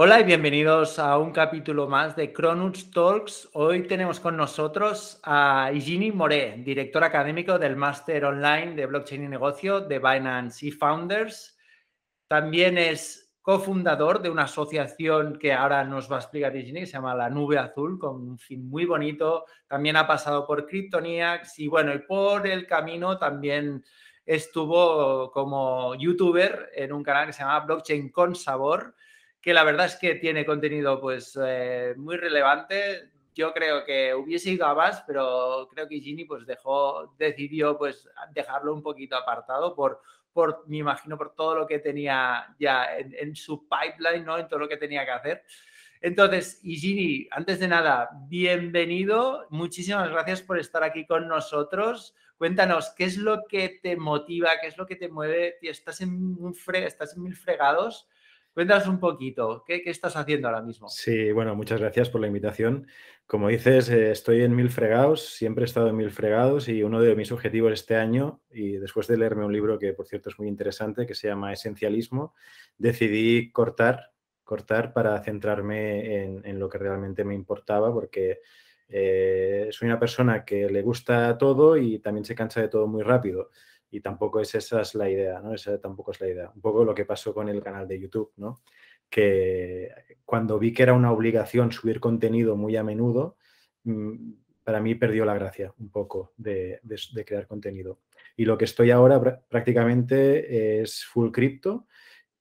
Hola y bienvenidos a un capítulo más de Cronuts Talks. Hoy tenemos con nosotros a Igini Moré, director académico del Máster Online de Blockchain y Negocio de Binance eFounders. También es cofundador de una asociación que ahora nos va a explicar Igini, que se llama La Nube Azul, con un fin muy bonito. También ha pasado por Kryptoniacs y bueno, y por el camino también estuvo como youtuber en un canal que se llama Blockchain con Sabor que la verdad es que tiene contenido pues eh, muy relevante. Yo creo que hubiese ido a más, pero creo que Gini pues dejó, decidió pues dejarlo un poquito apartado por, por, me imagino, por todo lo que tenía ya en, su pipeline, ¿no? En todo lo que tenía que hacer. Entonces, Igini, antes de nada, bienvenido. Muchísimas gracias por estar aquí con nosotros. Cuéntanos, ¿qué es lo que te motiva? ¿Qué es lo que te mueve? Estás en, un fre estás en mil fregados Cuéntanos un poquito, ¿qué, estás haciendo ahora mismo? Sí, bueno, muchas gracias por la invitación. Como dices, eh, estoy en Mil Fregados, siempre he estado en Mil Fregados y uno de mis objetivos este año, y después de leerme un libro que por cierto es muy interesante, que se llama Esencialismo, decidí cortar, cortar para centrarme en, lo que realmente me importaba, porque eh, soy una persona que le gusta todo y también se cansa de todo muy rápido y tampoco es esa es la idea, ¿no? Esa tampoco es la idea. Un poco lo que pasó con el canal de YouTube, ¿no? Que cuando vi que era una obligación subir contenido muy a menudo, mm, para mí perdió la gracia un poco de, crear contenido. Y lo que estoy ahora prácticamente es full cripto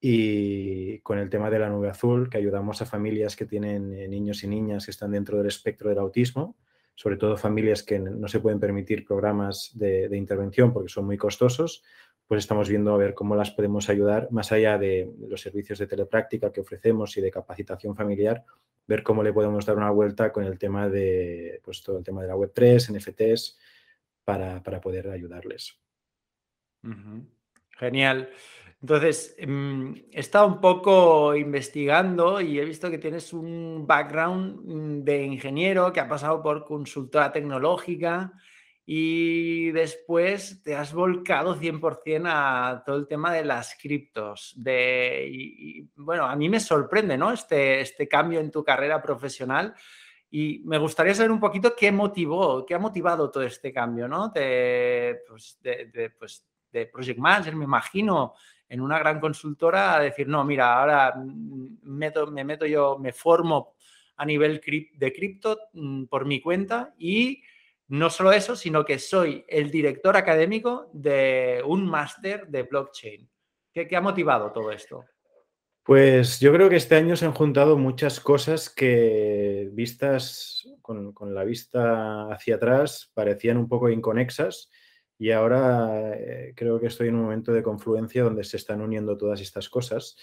y con el tema de la nube azul, que ayudamos a familias que tienen eh, niños y niñas que están dentro del espectro del autismo sobre todo familias que no se pueden permitir programas de, intervención porque son muy costosos, pues estamos viendo a ver cómo las podemos ayudar, más allá de los servicios de telepráctica que ofrecemos y de capacitación familiar, ver cómo le podemos dar una vuelta con el tema de, pues todo el tema de la Web3, NFTs, para, poder ayudarles. Genial. Entonces, mm, he estado un poco investigando y he visto que tienes un background mm, de ingeniero que ha pasado por consultora tecnológica y después te has volcado 100% a todo el tema de las criptos. Y, bueno, a mí me sorprende ¿no? este, este cambio en tu carrera profesional y me gustaría saber un poquito qué motivó, qué ha motivado todo este cambio, ¿no? De, pues, de, pues, de Project Manager, me imagino, en una gran consultora a decir, no, mira, ahora me meto yo, me formo a nivel de cripto mm, por mi cuenta y no solo eso, sino que soy el director académico de un máster de blockchain. ¿Qué, ha motivado todo esto? Pues yo creo que este año se han juntado muchas cosas que vistas con, con la vista hacia atrás parecían un poco inconexas y ahora eh, creo que estoy en un momento de confluencia donde se están uniendo todas estas cosas.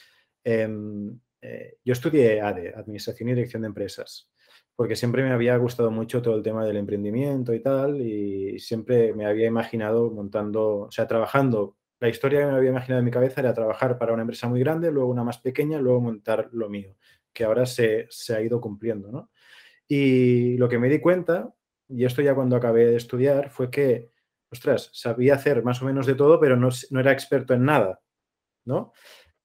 Em, eh, yo estudié ADE, Administración y Dirección de Empresas, porque siempre me había gustado mucho todo el tema del emprendimiento y tal, y siempre me había imaginado montando, o sea, trabajando. La historia que me había imaginado en mi cabeza era trabajar para una empresa muy grande, luego una más pequeña, luego montar lo mío, que ahora se, se ha ido cumpliendo, ¿no? Y lo que me di cuenta, y esto ya cuando acabé de estudiar, fue que ostras, sabía hacer más o menos de todo, pero no, era experto en nada, ¿no?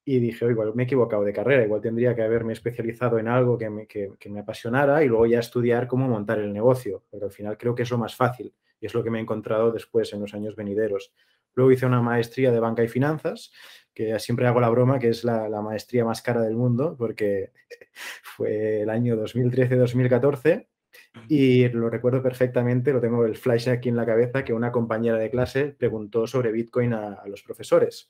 Y dije, igual me he equivocado de carrera, igual tendría que haberme especializado en algo que me, me apasionara y luego ya estudiar cómo montar el negocio, pero al final creo que es lo más fácil y es lo que me he encontrado después en los años venideros. Luego hice una maestría de banca y finanzas, que siempre hago la broma, que es la maestría más cara del mundo, porque fue el año 2013-2014 y lo recuerdo perfectamente, lo tengo el flash aquí en la cabeza, que una compañera de clase preguntó sobre Bitcoin a, los profesores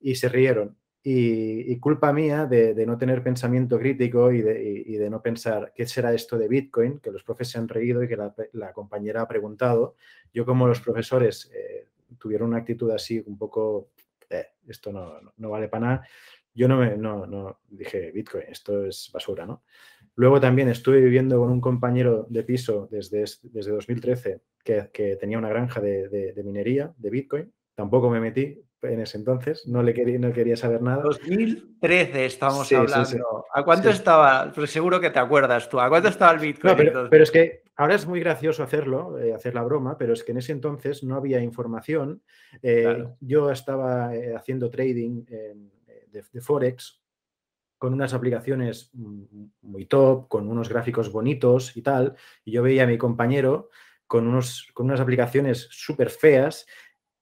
y se rieron. Y, culpa mía de, no tener pensamiento crítico y de, no pensar qué será esto de Bitcoin, que los profes se han reído y que la, compañera ha preguntado. Yo como los profesores eh, tuvieron una actitud así un poco, eh, esto no, no, vale para nada, yo no, me, no, no dije Bitcoin, esto es basura, ¿no? Luego también estuve viviendo con un compañero de piso desde, desde 2013 que, tenía una granja de, minería de Bitcoin. Tampoco me metí en ese entonces, no, le quería, no quería saber nada. 2013 estamos hablando. ¿A cuánto estaba? Pues seguro que te acuerdas tú. ¿A cuánto estaba el Bitcoin? pero, es que ahora es muy gracioso hacerlo, eh, hacer la broma, pero es que en ese entonces no había información. Eh, yo estaba eh, haciendo trading de Forex con unas aplicaciones muy top, con unos gráficos bonitos y tal, y yo veía a mi compañero con, unos, con unas aplicaciones súper feas,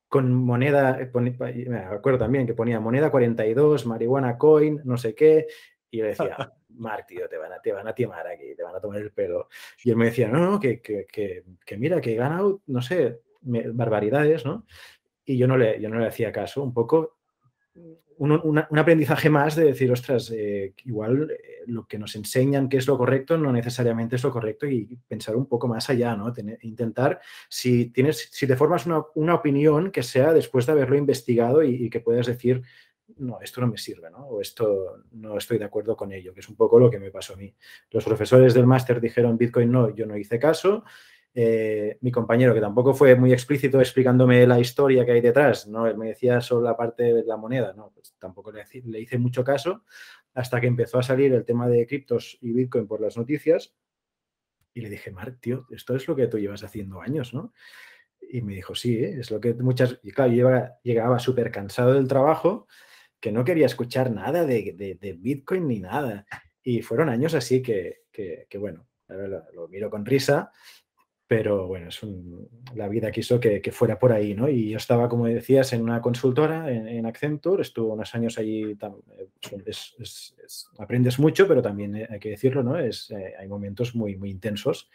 con moneda, me acuerdo también que ponía moneda 42, marihuana coin, no sé qué, y yo decía, Mark, tío, te van, a, te van a timar aquí, te van a tomar el pelo. Y él me decía, no, no, que, que, que, mira, que he ganado, no sé, barbaridades, ¿no? Y yo no, le, yo no le hacía caso, un poco un, aprendizaje más de decir, ostras, eh, igual eh, lo que nos enseñan que es lo correcto no necesariamente es lo correcto y pensar un poco más allá, ¿no? intentar, si, tienes, si te formas una, opinión que sea después de haberlo investigado y, que puedas decir, no, esto no me sirve, ¿no? O esto no estoy de acuerdo con ello, que es un poco lo que me pasó a mí. Los profesores del máster dijeron Bitcoin no, yo no hice caso eh, mi compañero, que tampoco fue muy explícito explicándome la historia que hay detrás, ¿no? Él me decía solo la parte de la moneda, ¿no? Pues tampoco le, le hice mucho caso hasta que empezó a salir el tema de criptos y Bitcoin por las noticias y le dije, Mark, tío, esto es lo que tú llevas haciendo años, ¿no? Y me dijo, sí, ¿eh? es lo que muchas... Y claro, yo llegaba, súper cansado del trabajo, que no quería escuchar nada de, Bitcoin ni nada. Y fueron años así que, que, bueno, lo, miro con risa, pero bueno, es la vida quiso que, fuera por ahí, ¿no? Y yo estaba, como decías, en una consultora, en, Accenture, estuve unos años allí, eh, aprendes mucho, pero también eh, hay que decirlo, ¿no? Es, eh, hay momentos muy, muy intensos.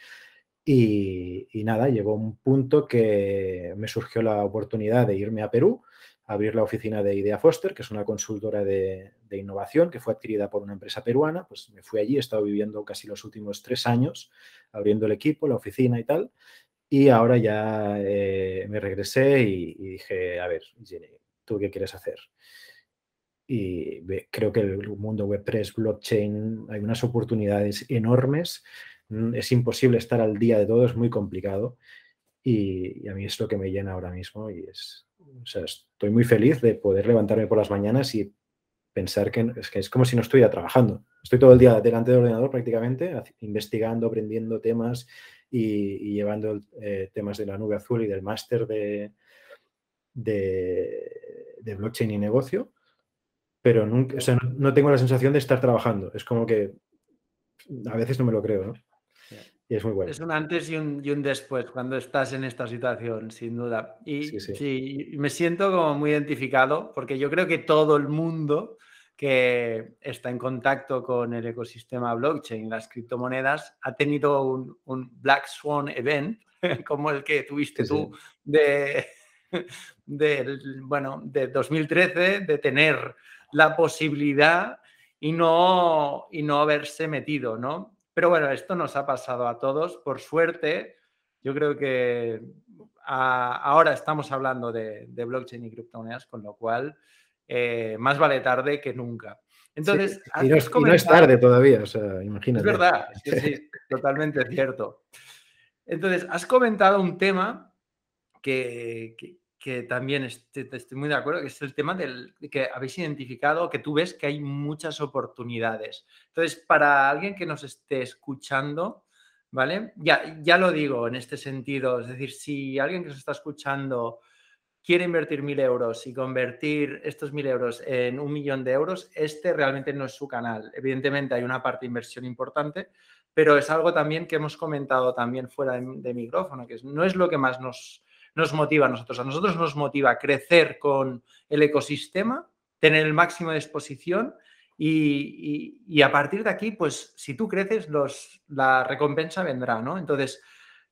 Y, y, nada, llegó un punto que me surgió la oportunidad de irme a Perú abrir la oficina de Idea Foster, que es una consultora de, innovación que fue adquirida por una empresa peruana. Pues me fui allí, he estado viviendo casi los últimos tres años, abriendo el equipo, la oficina y tal. Y ahora ya eh, me regresé y, dije, a ver, Jenny, ¿tú qué quieres hacer? Y creo que el mundo Web3, blockchain, hay unas oportunidades enormes. Mm, es imposible estar al día de todo, es muy complicado. Y, a mí es lo que me llena ahora mismo y es, o sea, estoy muy feliz de poder levantarme por las mañanas y pensar que es, que es como si no estuviera trabajando. Estoy todo el día delante del ordenador prácticamente, investigando, aprendiendo temas y, llevando eh, temas de la nube azul y del máster de, de, blockchain y negocio, pero nunca, o sea, no, tengo la sensación de estar trabajando. Es como que a veces no me lo creo, ¿no? Es muy bueno. Es un antes y un, y un, después cuando estás en esta situación, sin duda. Y sí, me siento como muy identificado porque yo creo que todo el mundo que está en contacto con el ecosistema blockchain, las criptomonedas, ha tenido un, Black Swan event como el que tuviste tú de, de, bueno, de 2013, de tener la posibilidad y no, y no haberse metido, ¿no? Pero bueno, esto nos ha pasado a todos. Por suerte, yo creo que ahora estamos hablando de, blockchain y criptomonedas, con lo cual eh, más vale tarde que nunca. Entonces, y, no es, tarde todavía, o sea, imagínate. Es verdad, sí, sí, totalmente cierto. Entonces, has comentado un tema que, que también estoy, estoy, muy de acuerdo, que es el tema del que habéis identificado, que tú ves que hay muchas oportunidades. Entonces, para alguien que nos esté escuchando, ¿vale? Ya, ya lo digo en este sentido, es decir, si alguien que nos está escuchando quiere invertir mil euros y convertir estos mil euros en un millón de euros, este realmente no es su canal. Evidentemente hay una parte de inversión importante, pero es algo también que hemos comentado también fuera de micrófono, que no es lo que más nos nos motiva a nosotros. A nosotros nos motiva crecer con el ecosistema, tener el máximo de exposición y, a partir de aquí, pues si tú creces, los, la recompensa vendrá, ¿no? Entonces,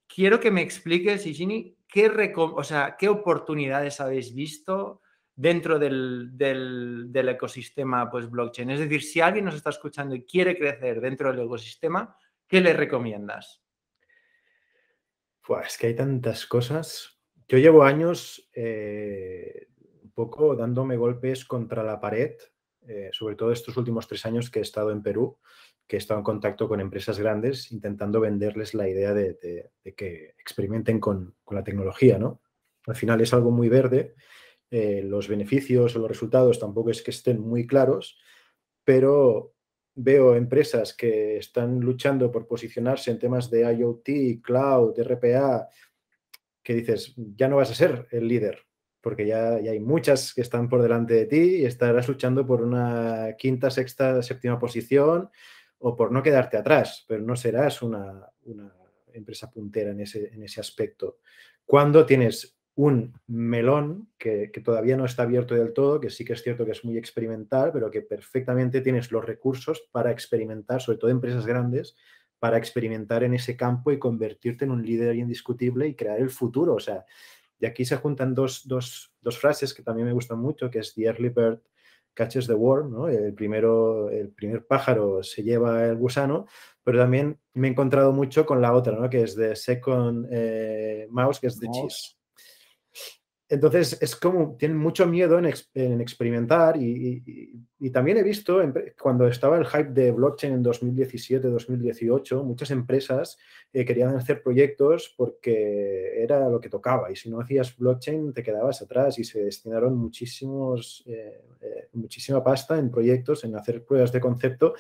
quiero que me expliques, Ishini, qué, o sea, qué oportunidades habéis visto dentro del, del, ecosistema pues, blockchain. Es decir, si alguien nos está escuchando y quiere crecer dentro del ecosistema, ¿qué le recomiendas? Pues es que hay tantas cosas. Yo llevo años eh, un poco dándome golpes contra la pared, eh, sobre todo estos últimos tres años que he estado en Perú, que he estado en contacto con empresas grandes intentando venderles la idea de, que experimenten con, la tecnología, ¿no? Al final es algo muy verde, eh, los beneficios o los resultados tampoco es que estén muy claros, pero veo empresas que están luchando por posicionarse en temas de IoT, cloud, RPA, que dices, ya no vas a ser el líder, porque ya, hay muchas que están por delante de ti y estarás luchando por una quinta, sexta, séptima posición o por no quedarte atrás, pero no serás una, empresa puntera en ese, en ese aspecto. Cuando tienes un melón que, todavía no está abierto del todo, que sí que es cierto que es muy experimental, pero que perfectamente tienes los recursos para experimentar, sobre todo empresas grandes, para experimentar en ese campo y convertirte en un líder indiscutible y crear el futuro. O sea, y aquí se juntan dos, dos, dos frases que también me gustan mucho, que es The Early Bird Catches the Worm, ¿no? el, primero, el primer pájaro se lleva el gusano, pero también me he encontrado mucho con la otra, ¿no? que es The Second eh, Mouse, que es The Cheese. Entonces, es como, tienen mucho miedo en, experimentar y, también he visto, cuando estaba el hype de blockchain en 2017, 2018, muchas empresas eh, querían hacer proyectos porque era lo que tocaba y si no hacías blockchain te quedabas atrás y se destinaron muchísimos, eh, eh, muchísima pasta en proyectos, en hacer pruebas de concepto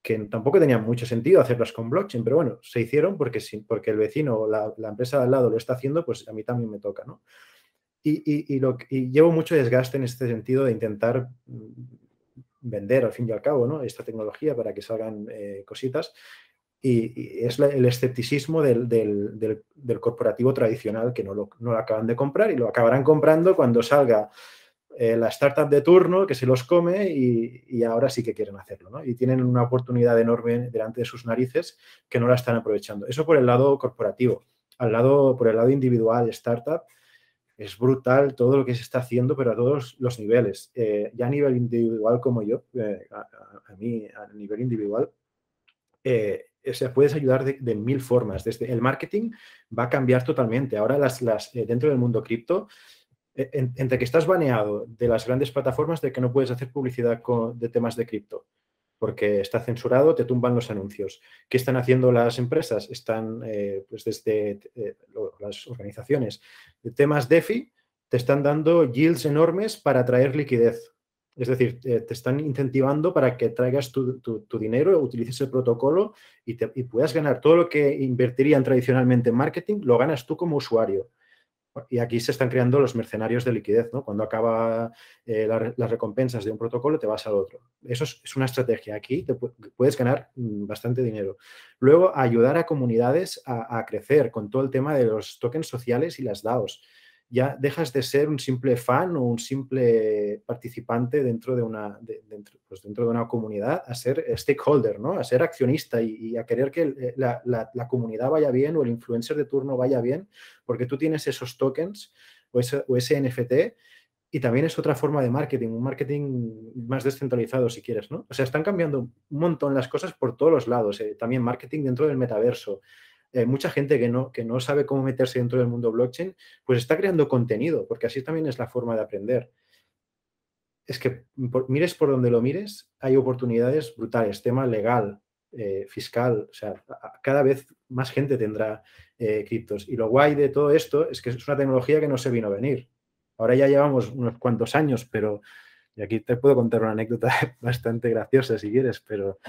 que tampoco tenían mucho sentido hacerlas con blockchain, pero bueno, se hicieron porque, porque el vecino o la, la empresa de al lado lo está haciendo, pues a mí también me toca, ¿no? Y, lo, llevo mucho desgaste en este sentido de intentar mm, vender al fin y al cabo ¿no? esta tecnología para que salgan eh, cositas. Y, es el escepticismo del, del, corporativo tradicional que no lo, acaban de comprar y lo acabarán comprando cuando salga eh, la startup de turno que se los come y, ahora sí que quieren hacerlo. Y tienen una oportunidad enorme delante de sus narices que no la están aprovechando. Eso por el lado corporativo. Al lado, por el lado individual, startup, es brutal todo lo que se está haciendo, pero a todos los niveles. Eh, ya a nivel individual como yo, eh, a, mí a nivel individual, eh, se puedes ayudar de, mil formas. Desde el marketing va a cambiar totalmente. Ahora las, las dentro del mundo cripto, entre que estás baneado de las grandes plataformas de que no puedes hacer publicidad de temas de cripto, porque está censurado, te tumban los anuncios. ¿Qué están haciendo las empresas? Están, eh, pues desde eh, las organizaciones de temas DeFi, te están dando yields enormes para traer liquidez. Es decir, te están incentivando para que traigas tu, dinero, utilices el protocolo y puedas ganar todo lo que invertirían tradicionalmente en marketing, lo ganas tú como usuario. Y aquí se están creando los mercenarios de liquidez, ¿no? Cuando acaba eh, las recompensas de un protocolo, te vas al otro. Eso es, una estrategia. Aquí te puedes ganar mm, bastante dinero. Luego, ayudar a comunidades a, a, crecer con todo el tema de los tokens sociales y las DAOs ya dejas de ser un simple fan o un simple participante dentro de una, dentro, pues dentro de una comunidad a ser stakeholder, ¿no? a ser accionista y, a querer que eh, la, la, comunidad vaya bien o el influencer de turno vaya bien, porque tú tienes esos tokens o ese, o ese NFT y también es otra forma de marketing, un marketing más descentralizado si quieres, ¿no? O sea, están cambiando un montón las cosas por todos los lados, eh, también marketing dentro del metaverso, eh, mucha gente que no, que no sabe cómo meterse dentro del mundo blockchain, pues está creando contenido, porque así también es la forma de aprender. Es que mires por donde lo mires, hay oportunidades brutales, tema legal, eh, fiscal, o sea, cada vez más gente tendrá eh, criptos. Y lo guay de todo esto es que es una tecnología que no se vino a venir. Ahora ya llevamos unos cuantos años, pero y aquí te puedo contar una anécdota bastante graciosa si quieres, pero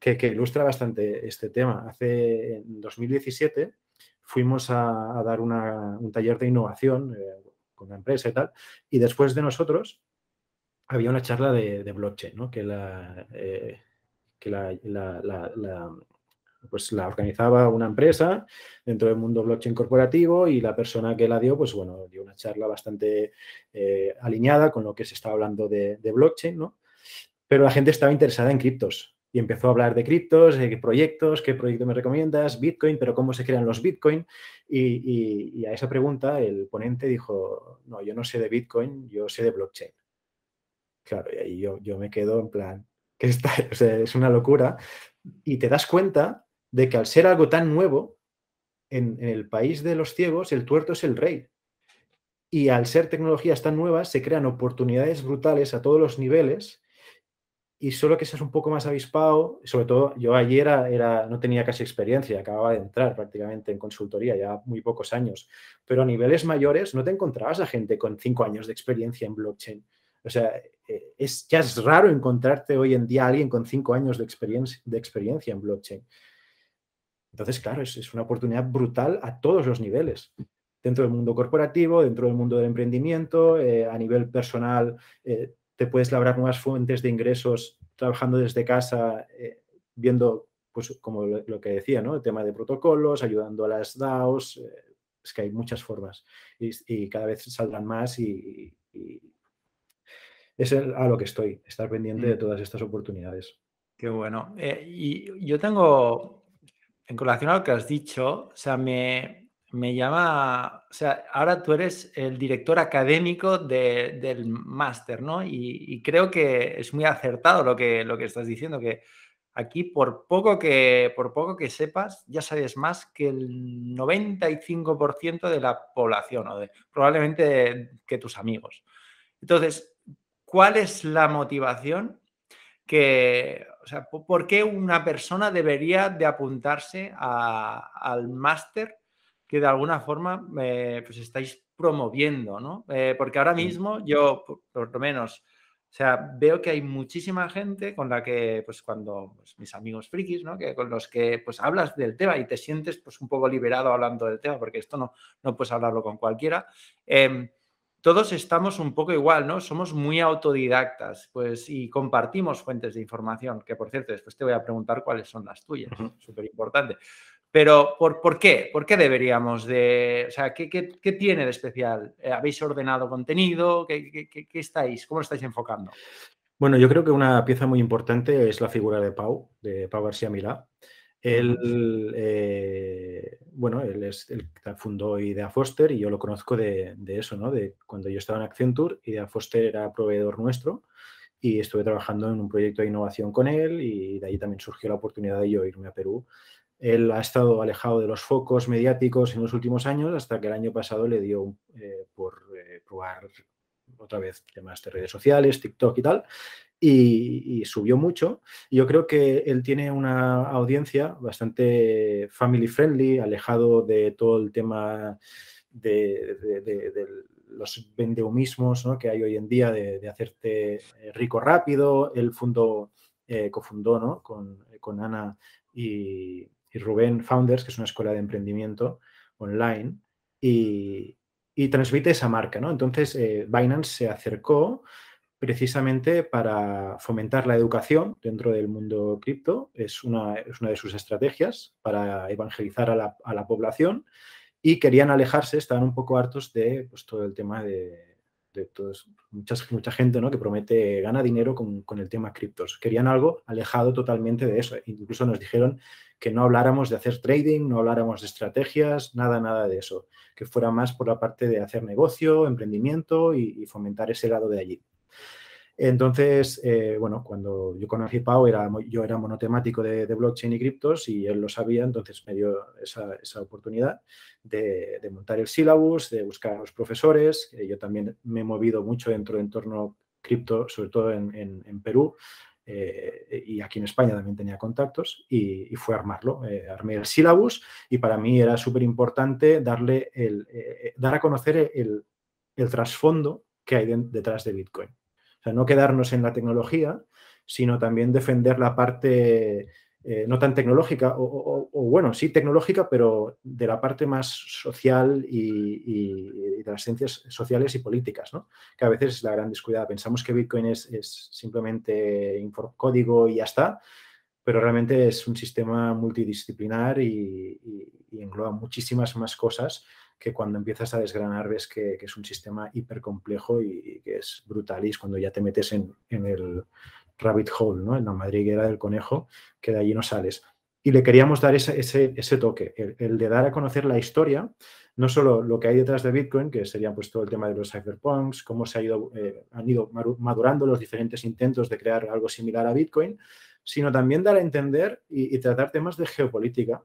que, ilustra bastante este tema. Hace en 2017 fuimos a, dar un taller de innovación eh, con una empresa y tal, y después de nosotros había una charla de, blockchain, ¿no? que, la, eh, que la, pues la organizaba una empresa dentro del mundo blockchain corporativo y la persona que la dio, pues bueno, dio una charla bastante eh, alineada con lo que se estaba hablando de, blockchain, ¿no? Pero la gente estaba interesada en criptos y empezó a hablar de criptos, de qué proyectos, qué proyecto me recomiendas, Bitcoin, pero cómo se crean los Bitcoin. Y, a esa pregunta el ponente dijo, no, yo no sé de Bitcoin, yo sé de blockchain. Claro, y ahí yo, yo me quedo en plan, que está, es una locura. Y te das cuenta de que al ser algo tan nuevo, en, el país de los ciegos, el tuerto es el rey. Y al ser tecnologías tan nuevas, se crean oportunidades brutales a todos los niveles. Y solo que seas un poco más avispado, sobre todo yo ayer era, no tenía casi experiencia, acababa de entrar prácticamente en consultoría, ya muy pocos años, pero a niveles mayores no te encontrabas a gente con cinco años de experiencia en blockchain. O sea, eh, es, ya es raro encontrarte hoy en día a alguien con cinco años de de experiencia en blockchain. Entonces, claro, es, una oportunidad brutal a todos los niveles. dentro del mundo corporativo, dentro del mundo del emprendimiento, eh, a nivel personal, eh, te puedes labrar nuevas fuentes de ingresos trabajando desde casa, viendo, pues como lo, que decía, ¿no? El tema de protocolos, ayudando a las DAOs, es que hay muchas formas y, cada vez saldrán más y, es a lo que estoy, estar pendiente de mm. todas estas oportunidades. Qué bueno. y yo tengo, en colación a lo que has dicho, o sea, me, me llama, o sea, ahora tú eres el director académico del máster, ¿no? Y, creo que es muy acertado lo que, lo que estás diciendo, que aquí por poco que, por poco que sepas, ya sabes más que el 95% de la población, o de, probablemente que tus amigos. Entonces, ¿cuál es la motivación que, o sea, ¿por qué una persona debería de apuntarse al máster que de alguna forma eh, pues estáis promoviendo, ¿no? Eh, porque ahora mismo yo, por, lo menos, o sea, veo que hay muchísima gente con la que, pues cuando pues, mis amigos frikis, ¿no? Que con los que pues hablas del tema y te sientes pues un poco liberado hablando del tema, porque esto no, no puedes hablarlo con cualquiera. Em, todos estamos un poco igual, ¿no? Somos muy autodidactas, pues, y compartimos fuentes de información, que por cierto, después te voy a preguntar cuáles son las tuyas, súper importante. Pero, ¿por, ¿por, qué? ¿Por qué deberíamos de, o sea, qué, qué, qué tiene de especial? Eh, ¿Habéis ordenado contenido? ¿Qué, ¿Qué, estáis, cómo lo estáis enfocando? Bueno, yo creo que una pieza muy importante es la figura de Pau, de Pau García Milá. Él, eh, bueno, él es que fundó Idea Foster y yo lo conozco de, eso, ¿no? De cuando yo estaba en Accenture, Idea Foster era proveedor nuestro y estuve trabajando en un proyecto de innovación con él y de ahí también surgió la oportunidad de yo irme a Perú. Él ha estado alejado de los focos mediáticos en los últimos años hasta que el año pasado le dio eh, por eh, probar otra vez temas de redes sociales, TikTok y tal, y, subió mucho. yo creo que él tiene una audiencia bastante family friendly, alejado de todo el tema de, los vendehumismos que hay hoy en día de, hacerte rico rápido. Él fundó, eh, cofundó con, con, Ana y, Rubén Founders, que es una escuela de emprendimiento online, y, transmite esa marca. ¿no? Entonces, eh, Binance se acercó precisamente para fomentar la educación dentro del mundo cripto. Es una, es una de sus estrategias para evangelizar a la, a la, población y querían alejarse, estaban un poco hartos de pues, todo el tema de, de todos, mucha gente ¿no? que promete, gana dinero con, con el tema criptos. Querían algo alejado totalmente de eso. Incluso nos dijeron que no habláramos de hacer trading, no habláramos de estrategias, nada, nada de eso. Que fuera más por la parte de hacer negocio, emprendimiento y fomentar ese lado de allí. Entonces, eh, bueno, cuando yo conocí a Pau, era, yo era monotemático de, blockchain y criptos y él lo sabía, entonces me dio esa, oportunidad de, montar el syllabus, de buscar a los profesores. yo también me he movido mucho dentro del entorno cripto, sobre todo en, Perú. Eh, y aquí en España también tenía contactos y, fue armarlo. Eh, armé el syllabus y para mí era súper importante darle el, dar a conocer el, el trasfondo que hay detrás de Bitcoin sea, no quedarnos en la tecnología, sino también defender la parte eh, no tan tecnológica, o, bueno, sí tecnológica, pero de la parte más social y, de las ciencias sociales y políticas, ¿no? que a veces es la gran descuidada. Pensamos que Bitcoin es, es simplemente código y ya está, pero realmente es un sistema multidisciplinar y, engloba muchísimas más cosas que cuando empiezas a desgranar ves que, es un sistema hiper complejo y, que es brutal y es cuando ya te metes en, el rabbit hole, ¿no? en la madriguera del conejo, que de allí no sales. Y le queríamos dar ese, toque, el, de dar a conocer la historia, no solo lo que hay detrás de Bitcoin, que sería pues todo el tema de los cypherpunks, cómo se ha ido, eh, han ido madurando los diferentes intentos de crear algo similar a Bitcoin, sino también dar a entender y tratar temas de geopolítica,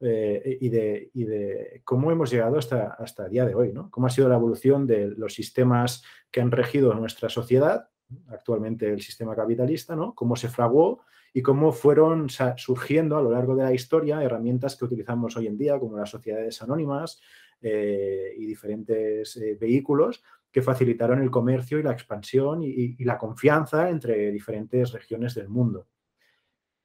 eh, y, de, de, cómo hemos llegado hasta, hasta el día de hoy, ¿no? Cómo ha sido la evolución de los sistemas que han regido nuestra sociedad, actualmente el sistema capitalista, ¿no? Cómo se fraguó y cómo fueron surgiendo a lo largo de la historia herramientas que utilizamos hoy en día, como las sociedades anónimas eh, y diferentes eh, vehículos que facilitaron el comercio y la expansión y la confianza entre diferentes regiones del mundo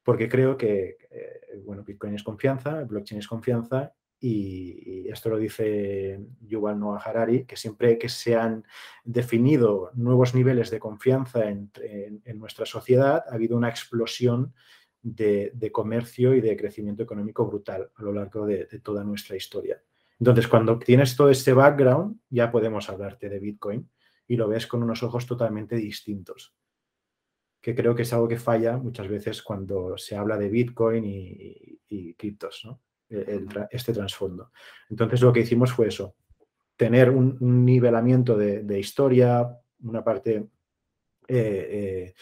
porque creo que, eh, bueno, Bitcoin es confianza, blockchain es confianza y, esto lo dice Yuval Noah Harari, que siempre que se han definido nuevos niveles de confianza en, nuestra sociedad, ha habido una explosión de, comercio y de crecimiento económico brutal a lo largo de, de toda nuestra historia. Entonces, cuando tienes todo este background, ya podemos hablarte de Bitcoin y lo ves con unos ojos totalmente distintos que creo que es algo que falla muchas veces cuando se habla de Bitcoin y, criptos, ¿no? E, este trasfondo. Entonces lo que hicimos fue eso, tener un, nivelamiento de, historia, una parte, eh, eh,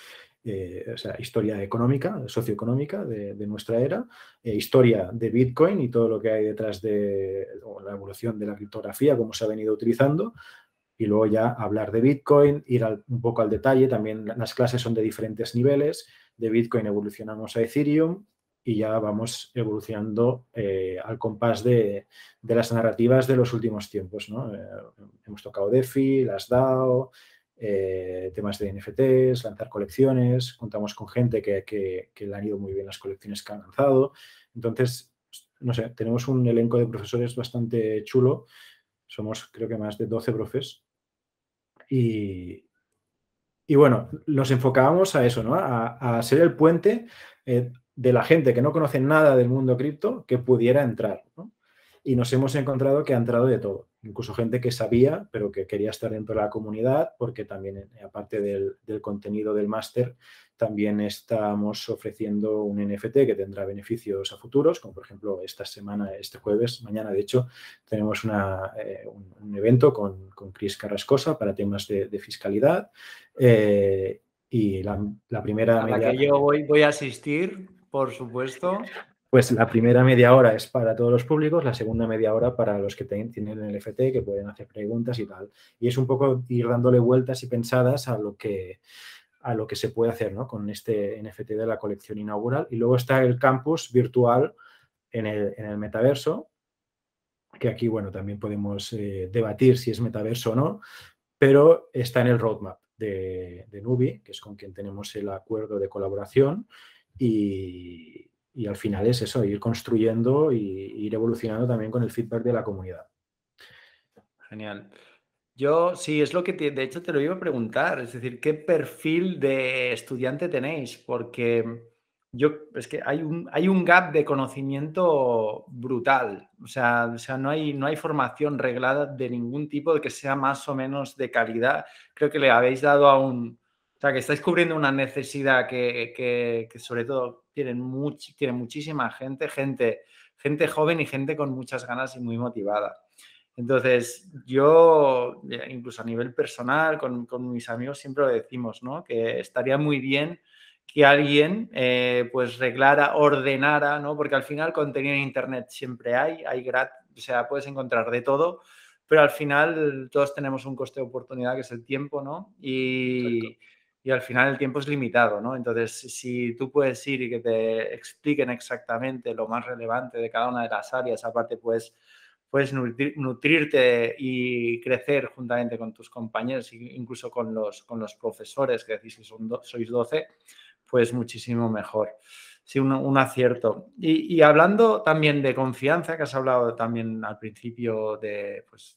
eh, o sea, historia económica, socioeconómica de, de nuestra era, historia de Bitcoin y todo lo que hay detrás de la evolución de la criptografía, cómo se ha venido utilizando, y luego ya hablar de Bitcoin, ir un poco al detalle. También las clases son de diferentes niveles. De Bitcoin evolucionamos a Ethereum y ya vamos evolucionando eh, al compás de, las narrativas de los últimos tiempos. Eh, hemos tocado DeFi, las DAO, eh, temas de NFTs, lanzar colecciones. Contamos con gente que, que, le han ido muy bien las colecciones que han lanzado. Entonces, no sé, tenemos un elenco de profesores bastante chulo. Somos creo que más de 12 profes y, bueno, nos enfocábamos a eso, ¿no? A, ser el puente eh, de la gente que no conoce nada del mundo cripto que pudiera entrar, ¿no? Y nos hemos encontrado que ha entrado de todo incluso gente que sabía, pero que quería estar dentro de la comunidad, porque también, eh, aparte del, contenido del máster, también estamos ofreciendo un NFT que tendrá beneficios a futuros, como por ejemplo esta semana, este jueves, mañana de hecho, tenemos eh, un, evento con, con Chris Carrascosa para temas de, fiscalidad. Eh, y la, primera... A la que yo voy, voy a asistir, por supuesto. Pues la primera media hora es para todos los públicos, la segunda media hora para los que tienen el FT, que pueden hacer preguntas y tal. Y es un poco ir dándole vueltas y pensadas a lo que, a lo que se puede hacer ¿no? con este NFT de la colección inaugural. Y luego está el campus virtual en el, metaverso, que aquí, bueno, también podemos eh, debatir si es metaverso o no, pero está en el roadmap de, de Nubi, que es con quien tenemos el acuerdo de colaboración. Y, y al final es eso, ir construyendo y ir evolucionando también con el feedback de la comunidad. Genial. Yo sí, es lo que de hecho te lo iba a preguntar, es decir, ¿qué perfil de estudiante tenéis? Porque yo, es que hay un, hay un gap de conocimiento brutal, o sea, o sea no, hay, no hay formación reglada de ningún tipo de que sea más o menos de calidad. Creo que le habéis dado a un, o sea, que estáis cubriendo una necesidad que, sobre todo tienen, tiene muchísima gente, gente, gente joven y gente con muchas ganas y muy motivada. Entonces, yo, incluso a nivel personal, con, mis amigos siempre lo decimos, ¿no? Que estaría muy bien que alguien eh, pues reglara, ordenara, ¿no? Porque al final contenido en Internet siempre hay, hay gratis, o sea, puedes encontrar de todo, pero al final todos tenemos un coste de oportunidad que es el tiempo, ¿no? Y, y al final el tiempo es limitado, ¿no? Entonces, si tú puedes ir y que te expliquen exactamente lo más relevante de cada una de las áreas, aparte pues puedes nutrirte y crecer juntamente con tus compañeros, incluso con los, con los profesores, que decís que son sois 12, pues muchísimo mejor. Sí, un, acierto. Y, hablando también de confianza, que has hablado también al principio de, pues,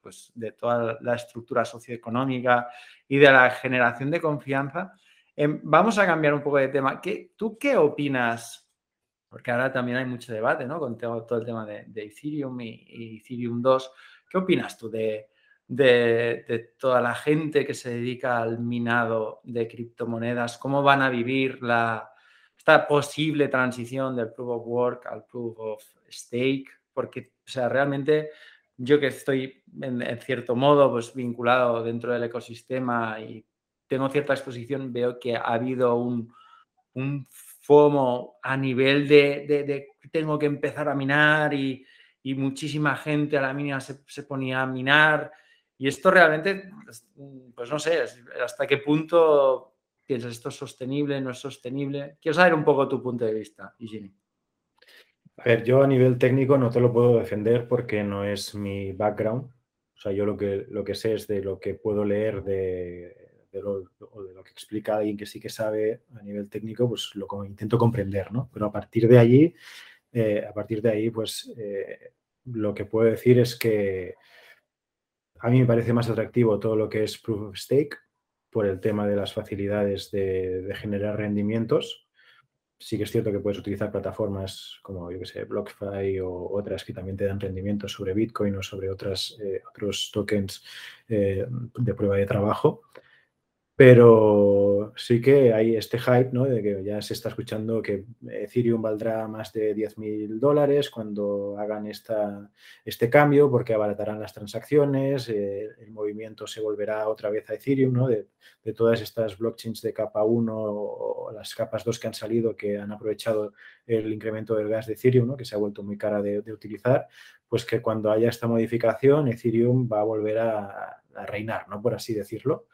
pues, de, toda la estructura socioeconómica y de la generación de confianza, em, vamos a cambiar un poco de tema. ¿Qué, ¿Tú qué opinas? Porque ahora también hay mucho debate ¿no? con todo, el tema de, Ethereum y, Ethereum 2. ¿Qué opinas tú de, de, toda la gente que se dedica al minado de criptomonedas? ¿Cómo van a vivir la, esta posible transición del proof of work al proof of stake, porque, o sea, realmente yo que estoy en, cierto modo pues, vinculado dentro del ecosistema y tengo cierta exposición, veo que ha habido un, un FOMO a nivel de, de, tengo que empezar a minar y, y muchísima gente a la mínima se, se, ponía a minar. Y esto realmente, pues no sé, hasta qué punto piensas esto es sostenible, no es sostenible. Quiero saber un poco tu punto de vista, Eugene. A ver, yo a nivel técnico no te lo puedo defender porque no es mi background. O sea, yo lo que, lo que sé es de lo que puedo leer de, de lo, de lo que explica alguien que sí que sabe a nivel técnico, pues lo intento comprender, ¿no? Pero a partir de allí, eh, a partir de ahí, pues eh, lo que puedo decir es que a mí me parece más atractivo todo lo que es Proof of Stake por el tema de las facilidades de, generar rendimientos. Sí que es cierto que puedes utilizar plataformas como, yo que sé, BlockFi o otras que también te dan rendimientos sobre Bitcoin o sobre eh, otros tokens eh, de prueba de trabajo. Pero sí que hay este hype, ¿no? De que ya se está escuchando que Ethereum valdrá más de 10.000 dólares cuando hagan esta, este cambio, porque abaratarán las transacciones, eh, el movimiento se volverá otra vez a Ethereum, ¿no? De, todas estas blockchains de capa 1 o las capas 2 que han salido, que han aprovechado el incremento del gas de Ethereum, ¿no? Que se ha vuelto muy cara de, utilizar, pues que cuando haya esta modificación, Ethereum va a volver a, a reinar, ¿no? Por así decirlo.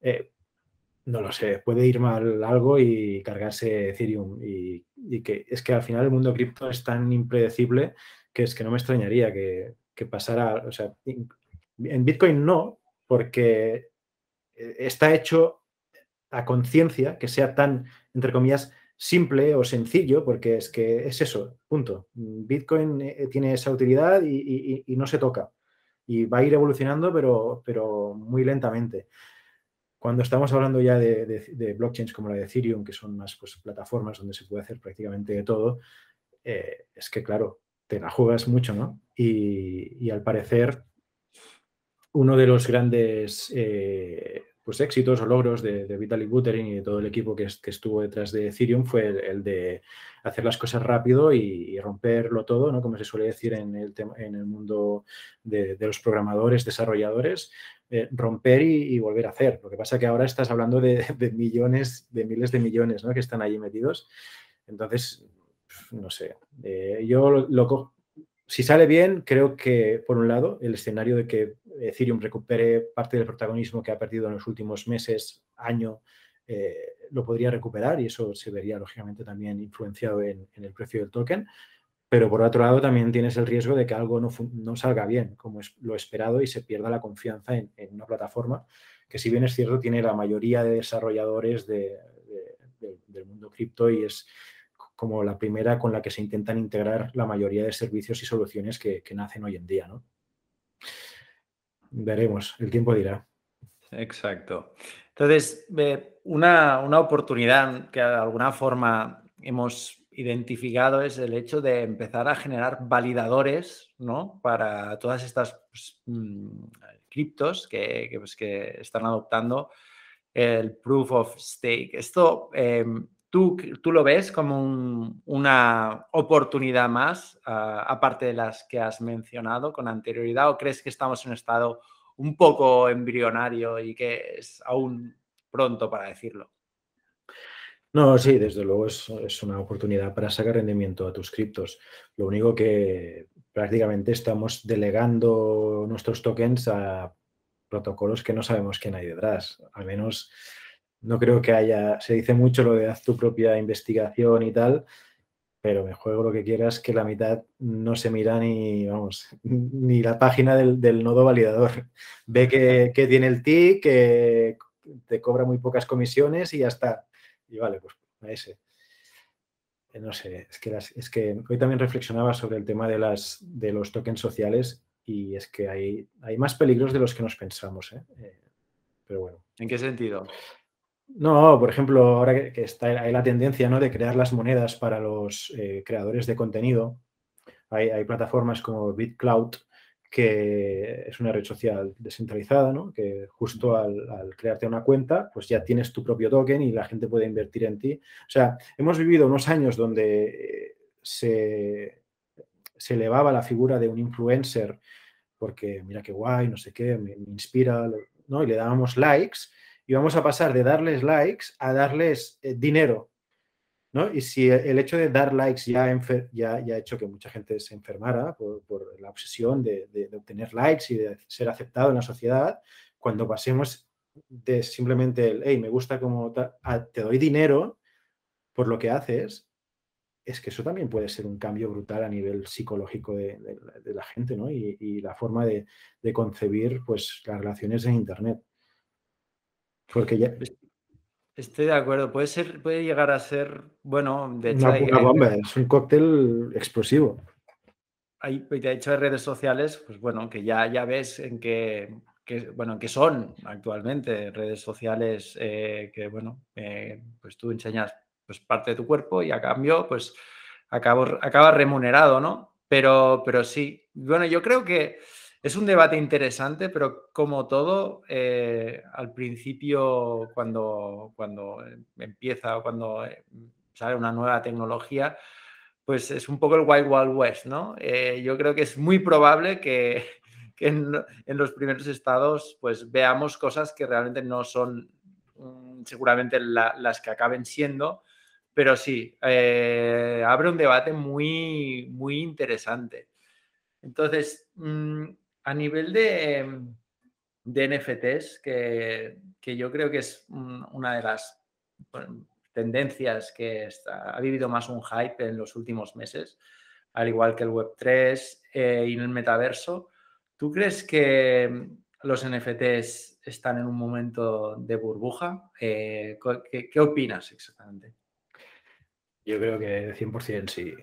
Eh, no lo sé, puede ir mal algo y cargarse Ethereum. Y, que es que al final el mundo cripto es tan impredecible que es que no me extrañaría que, pasara, o sea, en Bitcoin no, porque eh, está hecho a conciencia que sea tan, entre comillas, simple o sencillo, porque es que es eso, punto. Bitcoin eh, tiene esa utilidad y, no se toca. Y va a ir evolucionando, pero, pero muy lentamente. Cuando estamos hablando ya de, blockchains como la de Ethereum, que son más pues, plataformas donde se puede hacer prácticamente de todo, eh, es que, claro, te la juegas mucho, ¿no? Y, al parecer, uno de los grandes eh, pues, éxitos o logros de, Vitalik Buterin y de todo el equipo que, estuvo detrás de Ethereum fue el, de hacer las cosas rápido y, romperlo todo, ¿no? Como se suele decir en el, en el mundo de, de los programadores, desarrolladores, eh, romper y, volver a hacer. Lo que pasa es que ahora estás hablando de, millones, de miles de millones ¿no? que están allí metidos. Entonces, no sé, eh, yo lo, si sale bien, creo que, por un lado, el escenario de que Ethereum recupere parte del protagonismo que ha perdido en los últimos meses, año, eh, lo podría recuperar y eso se vería, lógicamente, también influenciado en el precio del token. Pero por otro lado también tienes el riesgo de que algo no, salga bien, como es lo esperado, y se pierda la confianza en, una plataforma que si bien es cierto tiene la mayoría de desarrolladores del mundo cripto y es como la primera con la que se intentan integrar la mayoría de servicios y soluciones que, nacen hoy en día. ¿no? Veremos, el tiempo dirá. Exacto. Entonces, una, una oportunidad que de alguna forma hemos identificado es el hecho de empezar a generar validadores ¿no? para todas estas pues, mm, criptos que, pues, que, están adoptando el proof of stake. Esto, em, ¿tú, ¿tú, lo ves como una oportunidad más, aparte de las que has mencionado con anterioridad, o crees que estamos en un estado un poco embrionario y que es aún pronto para decirlo? No, sí, desde luego es, una oportunidad para sacar rendimiento a tus criptos. Lo único que prácticamente estamos delegando nuestros tokens a protocolos que no sabemos quién hay detrás. Al menos no creo que haya, se dice mucho lo de haz tu propia investigación y tal, pero me juego lo que quieras que la mitad no se mira ni, vamos, ni la página del, nodo validador. Ve que, que tiene el TIC, que te cobra muy pocas comisiones y ya está y vale, pues a ese. Eh, no sé, es que, es que hoy también reflexionaba sobre el tema de, las, de los tokens sociales y es que hay, hay más peligros de los que nos pensamos. ¿eh? Eh, pero bueno. ¿En qué sentido? No, por ejemplo, ahora que, está hay la tendencia ¿no? de crear las monedas para los creadores de contenido, hay, hay, plataformas como BitCloud que es una red social descentralizada, ¿no? que justo al, crearte una cuenta, pues ya tienes tu propio token y la gente puede invertir en ti. O sea, hemos vivido unos años donde se, se elevaba la figura de un influencer porque mira qué guay, no sé qué, me, inspira, ¿no? Y le dábamos likes y vamos a pasar de darles likes a darles eh, dinero y si el hecho de dar likes ya, ha hecho que mucha gente se enfermara por, la obsesión de, obtener likes y de ser aceptado en la sociedad, cuando pasemos de simplemente el, hey, me gusta como te doy dinero por lo que haces, es que eso también puede ser un cambio brutal a nivel psicológico de, la gente, ¿no? Y, la forma de, concebir pues, las relaciones en Internet. Porque ya, Estoy de acuerdo. Puede ser, puede llegar a ser, bueno, de hecho. Una, bomba, es un cóctel explosivo. hay, de hecho, hay redes sociales, pues bueno, que ya, ya ves en qué, bueno, que son actualmente redes sociales eh, que, bueno, eh, pues tú enseñas pues, parte de tu cuerpo y a cambio, pues acabo, acaba remunerado, ¿no? Pero, pero sí, bueno, yo creo que es un debate interesante, pero como todo, eh, al principio, cuando, cuando empieza o cuando sale una nueva tecnología, pues es un poco el Wild Wild West, ¿no? Eh, yo creo que es muy probable que, en, los primeros estados pues veamos cosas que realmente no son mm, seguramente las que acaben siendo, pero sí, eh, abre un debate muy, muy interesante. Entonces, mm, a nivel de, NFTs, que, yo creo que es una de las tendencias que ha vivido más un hype en los últimos meses, al igual que el Web3 eh, y el metaverso. ¿Tú crees que los NFTs están en un momento de burbuja? Eh, ¿qué, opinas exactamente? Yo creo que 100% sí.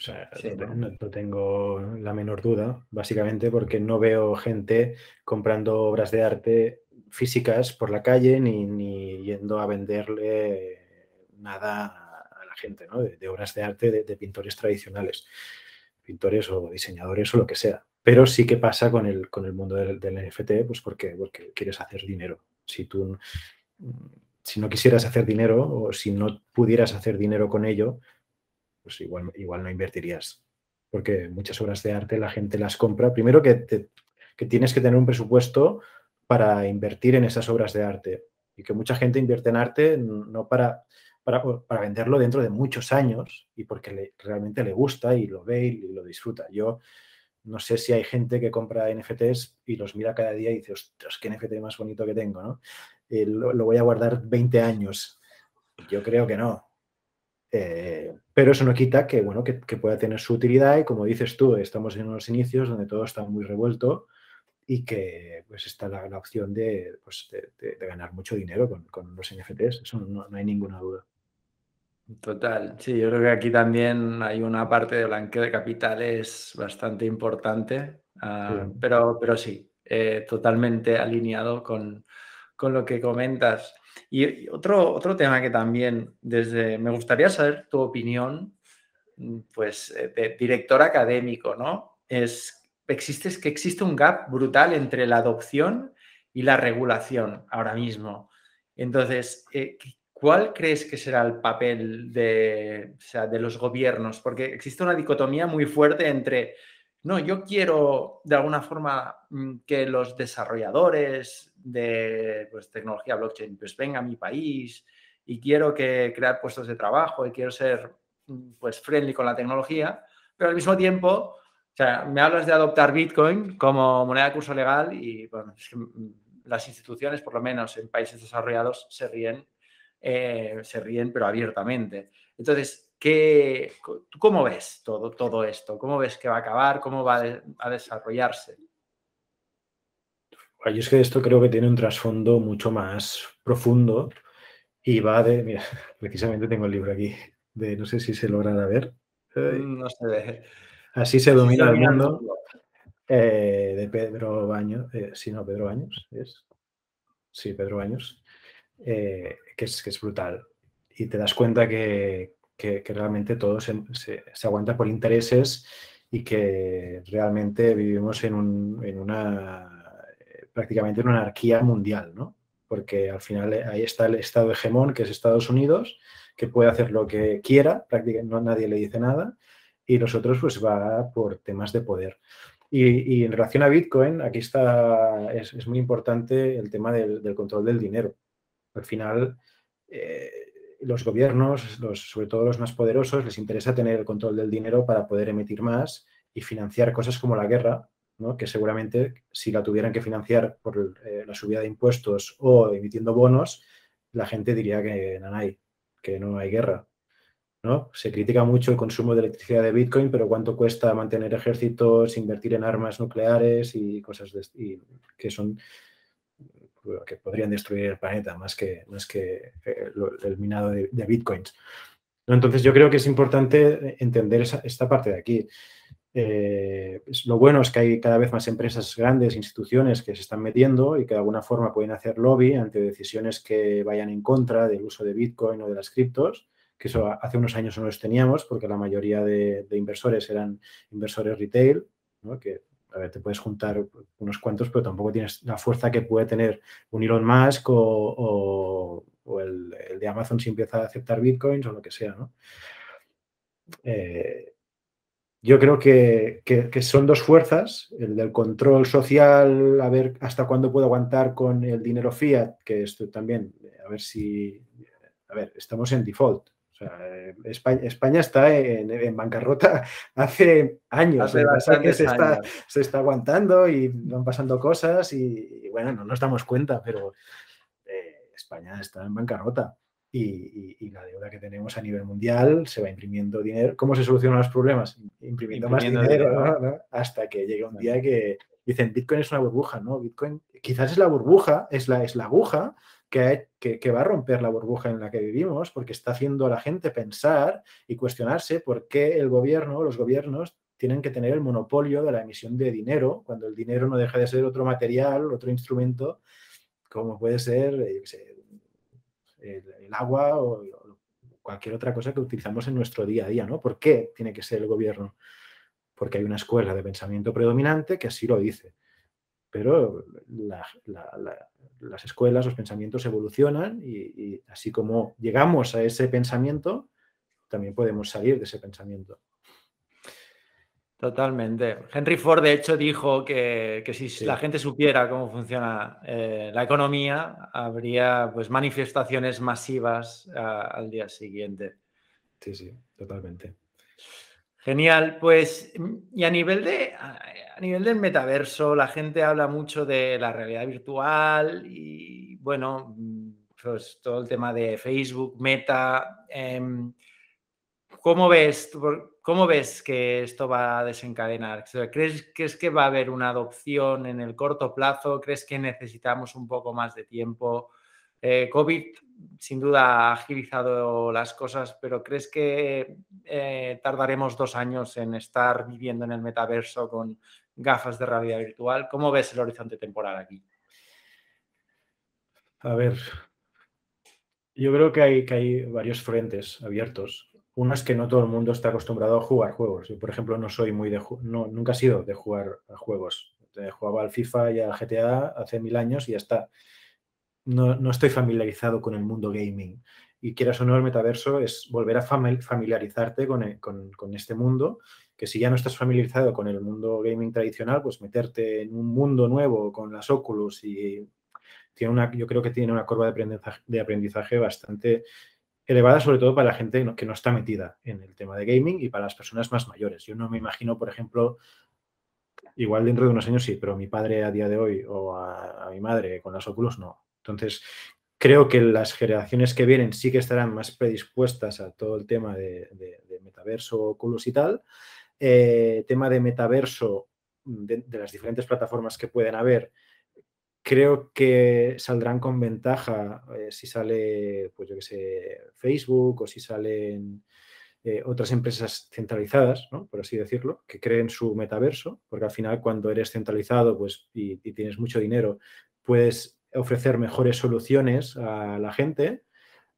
O sea, ¿no? tengo la menor duda, básicamente porque no veo gente comprando obras de arte físicas por la calle ni, ni yendo a venderle nada a la gente, ¿no? de, obras de arte de, pintores tradicionales, pintores o diseñadores o lo que sea. Pero sí que pasa con el, con el mundo del, NFT, pues porque, porque quieres hacer dinero. Si tú si no quisieras hacer dinero o si no pudieras hacer dinero con ello, pues igual, igual no invertirías. Porque muchas obras de arte la gente las compra. Primero que, que tienes que tener un presupuesto para invertir en esas obras de arte. Y que mucha gente invierte en arte no para para, venderlo dentro de muchos años y porque realmente le gusta y lo ve y, lo disfruta. Yo no sé si hay gente que compra NFTs y los mira cada día y dice, ostras, qué NFT más bonito que tengo, ¿no? Eh, lo, voy a guardar 20 años. Yo creo que no. Eh, pero eso no quita que, bueno, que, pueda tener su utilidad y como dices tú, estamos en unos inicios donde todo está muy revuelto y que pues está la, opción pues, de, de, ganar mucho dinero con, con los NFTs, eso no, hay ninguna duda. Total, sí, yo creo que aquí también hay una parte de blanqueo de capitales bastante importante, ah, Pero, pero sí, eh, totalmente alineado con, con, lo que comentas. Y, otro, otro tema que también desde, me gustaría saber tu opinión, pues eh, director académico, ¿no? Es existe, es que existe un gap brutal entre la adopción y la regulación ahora mismo. Entonces, eh, ¿cuál crees que será el papel de, de los gobiernos? Porque existe una dicotomía muy fuerte entre, no, yo quiero de alguna forma mm, que los desarrolladores de pues, tecnología blockchain pues vengan a mi país y quiero que crear puestos de trabajo y quiero ser mm, pues friendly con la tecnología, pero al mismo tiempo o sea, me hablas de adoptar Bitcoin como moneda de curso legal y bueno, las instituciones, por lo menos en países desarrollados, se ríen, eh, se ríen, pero abiertamente. Entonces, ¿qué, ¿tú cómo ves todo, todo esto? ¿Cómo ves que va a acabar? ¿Cómo va a desarrollarse? Yo es que esto creo que tiene un trasfondo mucho más profundo y va de, mira, precisamente tengo el libro aquí, de no sé si se logrará ver. No se ve. Así se domina el mundo eh, de Pedro Baños, eh, sí, no, Pedro Baños, es. Sí, Pedro Baños, eh, que, es, que es brutal. Y te das cuenta que, realmente todo se, aguanta por intereses y que realmente vivimos en, una prácticamente en una anarquía mundial, ¿no? Porque al final ahí está el Estado hegemón, que es Estados Unidos, que puede hacer lo que quiera, prácticamente no nadie le dice nada, y los otros pues va por temas de poder. Y, en relación a Bitcoin, aquí está, es, muy importante el tema del, control del dinero. Al final, eh, los gobiernos, sobre todo los más poderosos, les interesa tener el control del dinero para poder emitir más y financiar cosas como la guerra, ¿no? que seguramente si la tuvieran que financiar por eh, la subida de impuestos o emitiendo bonos, la gente diría que no hay, que no hay guerra. ¿no? Se critica mucho el consumo de electricidad de Bitcoin, pero ¿cuánto cuesta mantener ejércitos, invertir en armas nucleares y cosas de, que son que podrían destruir el planeta más que, más que eh, el minado de, Bitcoins? Entonces yo creo que es importante entender esta parte de aquí. Eh, lo bueno es que hay cada vez más empresas grandes, instituciones que se están metiendo y que de alguna forma pueden hacer lobby ante decisiones que vayan en contra del uso de Bitcoin o de las criptos, que eso hace unos años no los teníamos porque la mayoría de, inversores eran inversores retail, que a ver, te puedes juntar unos cuantos, pero tampoco tienes la fuerza que puede tener un Elon Musk o, el, de Amazon si empieza a aceptar bitcoins o lo que sea, ¿no? Eh, yo creo que, son dos fuerzas, el del control social, a ver hasta cuándo puedo aguantar con el dinero fiat, que esto también, a ver si, a ver, estamos en default. Sea, España, está en, bancarrota hace años. que se, Está, se está aguantando y van pasando cosas y, bueno, no nos damos cuenta, pero eh, España está en bancarrota y, la deuda que tenemos a nivel mundial se va imprimiendo dinero. ¿Cómo se solucionan los problemas? Imprimiendo, más dinero, hasta que llega un día que dicen Bitcoin es una burbuja, ¿no? Bitcoin quizás es la burbuja, es la, es la aguja que, va a romper la burbuja en la que vivimos porque está haciendo a la gente pensar y cuestionarse por qué el gobierno, los gobiernos tienen que tener el monopolio de la emisión de dinero cuando el dinero no deja de ser otro material, otro instrumento, como puede ser, sé, el, agua o, cualquier otra cosa que utilizamos en nuestro día a día, ¿no? ¿Por qué tiene que ser el gobierno? Porque hay una escuela de pensamiento predominante que así lo dice. Pero las escuelas, los pensamientos evolucionan y así como llegamos a ese pensamiento, también podemos salir de ese pensamiento. Totalmente. Henry Ford, de hecho, dijo que, si la gente supiera cómo funciona eh, la economía, habría pues, manifestaciones masivas al día siguiente. Sí, sí, totalmente. Genial. Pues, y a nivel, de, a nivel del metaverso, la gente habla mucho de la realidad virtual y, bueno, pues todo el tema de Facebook, Meta. Em, ¿Cómo ves? ¿Cómo ves que esto va a desencadenar? ¿Crees, que va a haber una adopción en el corto plazo? ¿Crees que necesitamos un poco más de tiempo? Eh, COVID sin duda ha agilizado las cosas, pero ¿crees que eh, tardaremos dos años en estar viviendo en el metaverso con gafas de realidad virtual? ¿Cómo ves el horizonte temporal aquí? A ver, yo creo que hay, que hay varios frentes abiertos. Uno es que no todo el mundo está acostumbrado a jugar juegos. Yo, por ejemplo, no soy muy de no, nunca he sido de jugar a juegos. Jugaba al FIFA y al GTA hace mil años y ya está. No, estoy familiarizado con el mundo gaming. Y quieras o no, el metaverso es volver a familiarizarte con, con, este mundo, que si ya no estás familiarizado con el mundo gaming tradicional, pues meterte en un mundo nuevo con las Oculus y tiene una, yo creo que tiene una curva de aprendizaje, de aprendizaje bastante elevada sobre todo para la gente que no está metida en el tema de gaming y para las personas más mayores. Yo no me imagino, por ejemplo, igual dentro de unos años sí, pero mi padre a día de hoy o a, mi madre con las óculos no. Entonces, creo que las generaciones que vienen sí que estarán más predispuestas a todo el tema de, metaverso, óculos y tal. Eh, tema de metaverso, de, las diferentes plataformas que pueden haber, Creo que saldrán con ventaja eh, si sale, pues yo que sé, Facebook o si salen eh, otras empresas centralizadas, ¿no? por así decirlo, que creen su metaverso, porque al final cuando eres centralizado pues, y, tienes mucho dinero, puedes ofrecer mejores soluciones a la gente.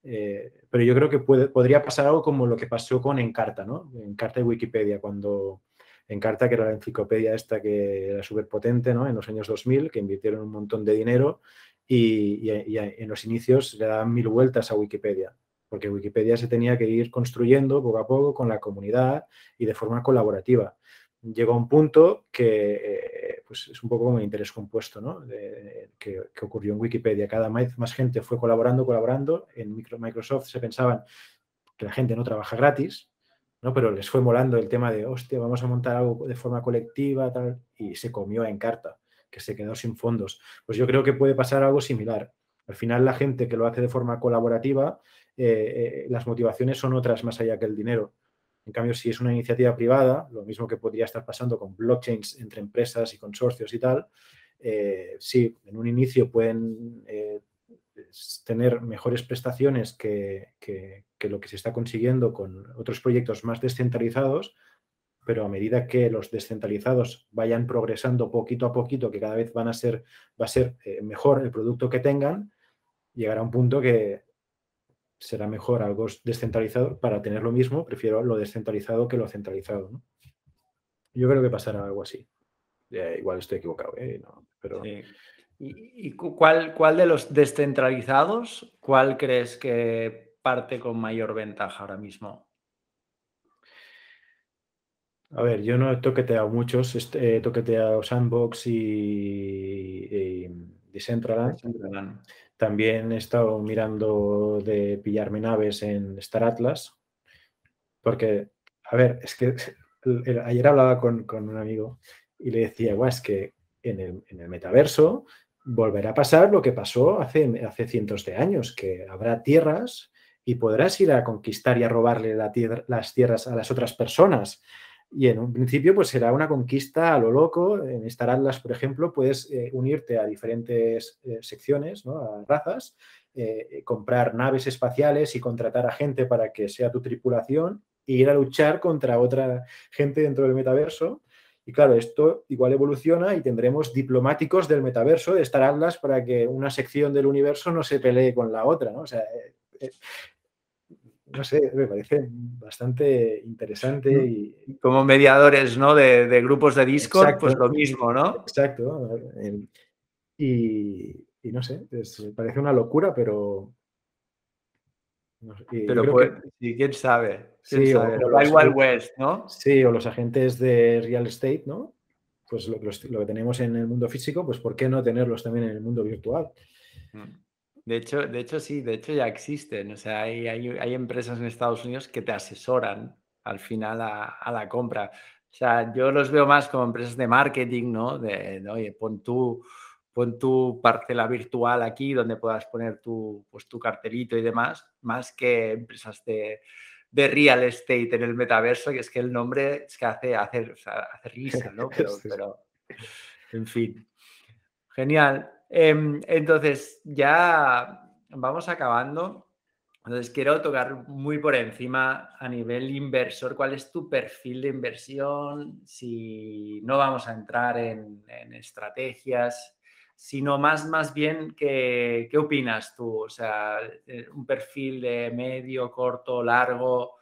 Eh, pero yo creo que podría pasar algo como lo que pasó con Encarta, ¿no? Encarta y Wikipedia, cuando Encarta, que era la enciclopedia esta que era súper potente ¿no? en los años 2000, que invirtieron un montón de dinero y, en los inicios le daban mil vueltas a Wikipedia, porque Wikipedia se tenía que ir construyendo poco a poco con la comunidad y de forma colaborativa. Llegó un punto que eh, pues es un poco como un interés compuesto, ¿no? que, ocurrió en Wikipedia. Cada vez más gente fue colaborando, colaborando. En Microsoft se pensaban que la gente no trabaja gratis, ¿no? Pero les fue molando el tema de, hostia, vamos a montar algo de forma colectiva, tal, y se comió en carta, que se quedó sin fondos. Pues yo creo que puede pasar algo similar. Al final la gente que lo hace de forma colaborativa, eh, eh, las motivaciones son otras más allá que el dinero. En cambio, si es una iniciativa privada, lo mismo que podría estar pasando con blockchains entre empresas y consorcios y tal, eh, sí, en un inicio pueden tener mejores prestaciones que, lo que se está consiguiendo con otros proyectos más descentralizados, pero a medida que los descentralizados vayan progresando poquito a poquito, que cada vez van a ser, va a ser eh, mejor el producto que tengan, llegará un punto que será mejor algo descentralizado. Para tener lo mismo, prefiero lo descentralizado que lo centralizado. Yo creo que pasará algo así. igual estoy equivocado, ¿eh? pero... ¿Y, cuál, cuál de los descentralizados, cuál crees que parte con mayor ventaja ahora mismo? A ver, yo no he toqueteado muchos, he toqueteado Sandbox y, y Decentraland. También he estado mirando de pillarme naves en Star Atlas, porque, a ver, es que ayer hablaba con, un amigo y le decía, es que en el, metaverso volverá a pasar lo que pasó hace, hace cientos de años, que habrá tierras y podrás ir a conquistar y a robarle las tierras a las otras personas. Y en un principio, pues será una conquista a lo loco. En Star Atlas, por ejemplo, puedes eh, unirte a diferentes eh, secciones, ¿no? a razas, eh, comprar naves espaciales y contratar a gente para que sea tu tripulación e ir a luchar contra otra gente dentro del metaverso. Y claro, esto igual evoluciona y tendremos diplomáticos del metaverso de Star Atlas para que una sección del universo no se pelee con la otra, ¿no? O sea, no sé, me parece bastante interesante. Y... Como mediadores, ¿no? De, grupos de Discord, pues lo mismo, ¿no? Exacto. Y, no sé, me parece una locura, pero... pero pues, quién sabe. sí, O, igual West, ¿no? Sí, o los agentes de real estate, ¿no? Pues lo, lo, que tenemos en el mundo físico, pues ¿por qué no tenerlos también en el mundo virtual? Mm. De hecho, de hecho, sí, de hecho ya existen. O sea, hay, hay, empresas en Estados Unidos que te asesoran al final a, la compra. O sea, yo los veo más como empresas de marketing, ¿no? De, oye, pon tu, pon tu parcela virtual aquí donde puedas poner tu, pues, tu cartelito y demás, más que empresas de, de real estate en el metaverso, que es que el nombre es que hace, hace, hace risa, ¿no? Pero, pero, en fin. Genial. Em, entonces, ya vamos acabando. Entonces, quiero tocar muy por encima a nivel inversor, cuál es tu perfil de inversión, si no vamos a entrar en, estrategias, sino más, más bien, ¿qué, ¿qué, opinas tú? O sea, eh, un perfil de medio, corto, largo,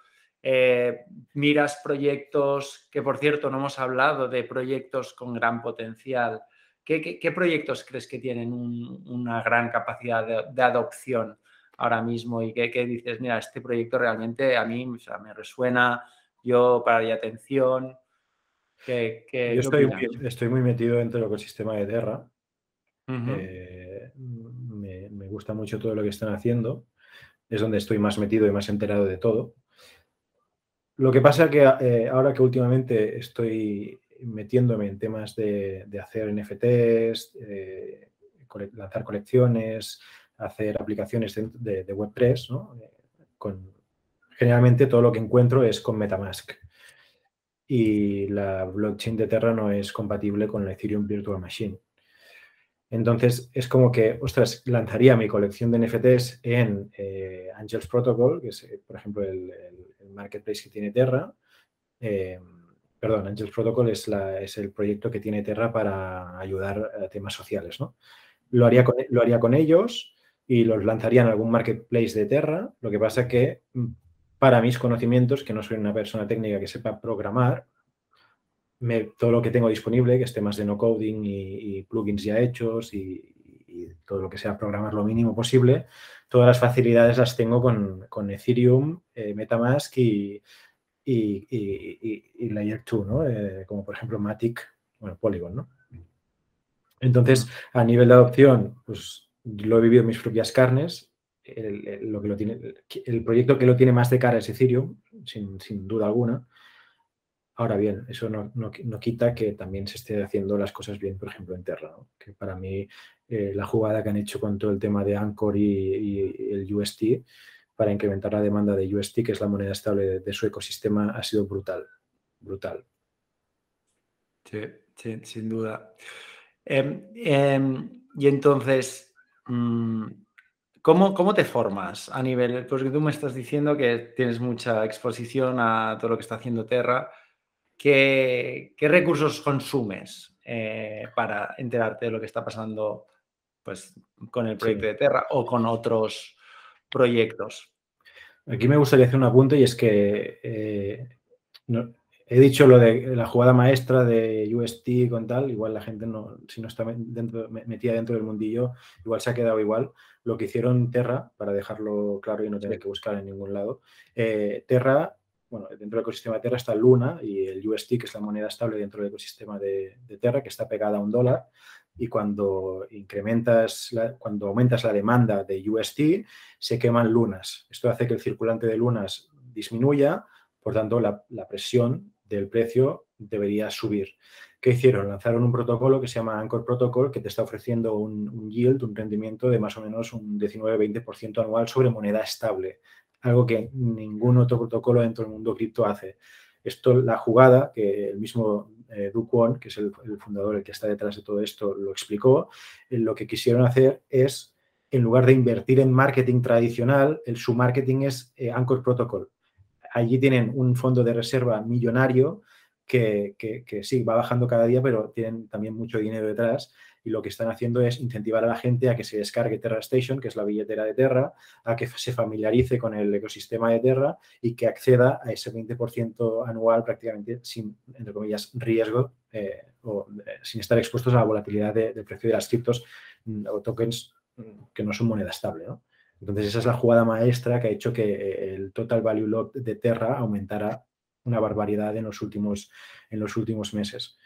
eh, miras proyectos, que por cierto no hemos hablado de proyectos con gran potencial ¿Qué, proyectos crees que tienen una gran capacidad de, adopción ahora mismo y qué, dices, mira, este proyecto realmente a mí me resuena, yo para atención? yo estoy, muy metido dentro del ecosistema de Terra. Eh, me, gusta mucho todo lo que están haciendo. Es donde estoy más metido y más enterado de todo. Lo que pasa que eh, ahora que últimamente estoy metiéndome en temas de, hacer NFTs, eh, lanzar colecciones, hacer aplicaciones de, WordPress, eh, con, generalmente todo lo que encuentro es con Metamask. Y la blockchain de Terra no es compatible con la Ethereum Virtual Machine. Entonces, es como que, ostras, lanzaría mi colección de NFTs en eh, Angels Protocol, que es, por ejemplo, el, marketplace que tiene Terra perdón, Angels Protocol es, es, el proyecto que tiene Terra para ayudar a temas sociales, ¿no? Lo haría, con, con ellos y los lanzaría en algún marketplace de Terra. Lo que pasa que mm, para mis conocimientos, que no soy una persona técnica que sepa programar, todo lo que tengo disponible, que esté más de no coding y, plugins ya hechos y, todo lo que sea programar lo mínimo posible, todas las facilidades las tengo con, Ethereum, eh, Metamask y, y, Layer 2, ¿no? Eh, como por ejemplo Matic, bueno, Polygon, ¿no? Entonces, a nivel de adopción, pues lo he vivido en mis propias carnes. El, lo que lo tiene, el proyecto que lo tiene más de cara es Ethereum, sin, duda alguna. Ahora bien, eso no, quita que también se esté haciendo las cosas bien, por ejemplo, en Terra, que para mí eh, la jugada que han hecho con todo el tema de Anchor y el UST para incrementar la demanda de UST, que es la moneda estable de, su ecosistema, ha sido brutal. Brutal. Sí, sin duda. Em, em, y entonces, mm, ¿cómo, ¿cómo, te formas a nivel? Porque tú me estás diciendo que tienes mucha exposición a todo lo que está haciendo Terra. ¿qué, recursos consumes eh, para enterarte de lo que está pasando pues, con el proyecto de Terra o con otros proyectos? Aquí me gustaría hacer un apunte y es que eh, he dicho lo de la jugada maestra de UST con tal, igual la gente no, si no está dentro, metida dentro del mundillo, igual se ha quedado igual. Lo que hicieron Terra, para dejarlo claro y no tener que buscar en ningún lado, eh, Terra, bueno, dentro del ecosistema de Terra está Luna y el UST, que es la moneda estable dentro del ecosistema de, Terra, que está pegada a un dólar. Y cuando incrementas, cuando aumentas la demanda de UST, se queman lunas. Esto hace que el circulante de lunas disminuya, por tanto, la, la presión del precio debería subir. ¿Qué hicieron? Lanzaron un protocolo que se llama Anchor Protocol que te está ofreciendo un, yield, un rendimiento de más o menos un 19-20% anual sobre moneda estable, algo que ningún otro protocolo dentro del mundo cripto hace. Esto, la jugada, que el mismo eh, que es el, fundador, el que está detrás de todo esto, lo explicó, eh, lo que quisieron hacer es, en lugar de invertir en marketing tradicional, el, su marketing es eh, Anchor Protocol. Allí tienen un fondo de reserva millonario que, sí, va bajando cada día, pero tienen también mucho dinero detrás y lo que están haciendo es incentivar a la gente a que se descargue Terra Station, que es la billetera de Terra, a que se familiarice con el ecosistema de Terra y que acceda a ese 20% anual prácticamente sin, entre comillas, riesgo eh, o eh, sin estar expuestos a la volatilidad del precio de las criptos mm, o tokens mm, que no son moneda estable. ¿no? Entonces, esa es la jugada maestra que ha hecho que eh, el total value lock de Terra aumentara una barbaridad en los últimos, en los últimos meses.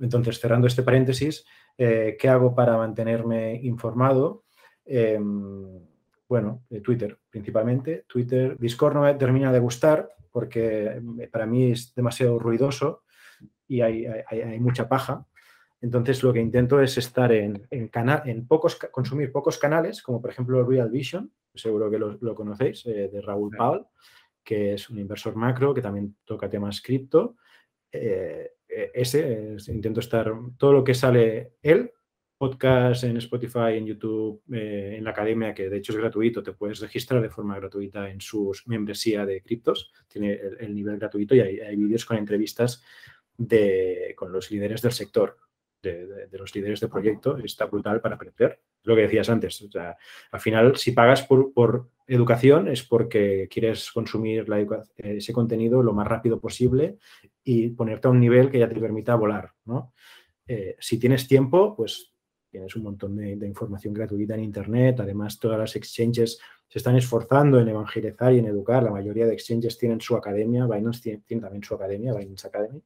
Entonces, cerrando este paréntesis, eh, ¿qué hago para mantenerme informado? Em, bueno, Twitter principalmente. Twitter, Discord no me termina de gustar porque para mí es demasiado ruidoso y hay, hay mucha paja. Entonces, lo que intento es estar en, en, pocos, consumir pocos canales, como por ejemplo Real Vision, seguro que lo, conocéis, eh, de Raúl Paul, que es un inversor macro que también toca temas cripto. Eh, ese, intento estar, todo lo que sale él, podcast en Spotify, en YouTube, eh, en la academia, que de hecho es gratuito, te puedes registrar de forma gratuita en su membresía de criptos, tiene el, nivel gratuito y hay, hay vídeos con entrevistas de, con los líderes del sector de, los líderes de proyecto está brutal para aprender. Lo que decías antes, o sea, al final si pagas por, educación es porque quieres consumir ese contenido lo más rápido posible y ponerte a un nivel que ya te permita volar. ¿no? Eh, si tienes tiempo, pues tienes un montón de, información gratuita en Internet. Además, todas las exchanges se están esforzando en evangelizar y en educar. La mayoría de exchanges tienen su academia. Binance tiene, tiene también su academia, Binance Academy.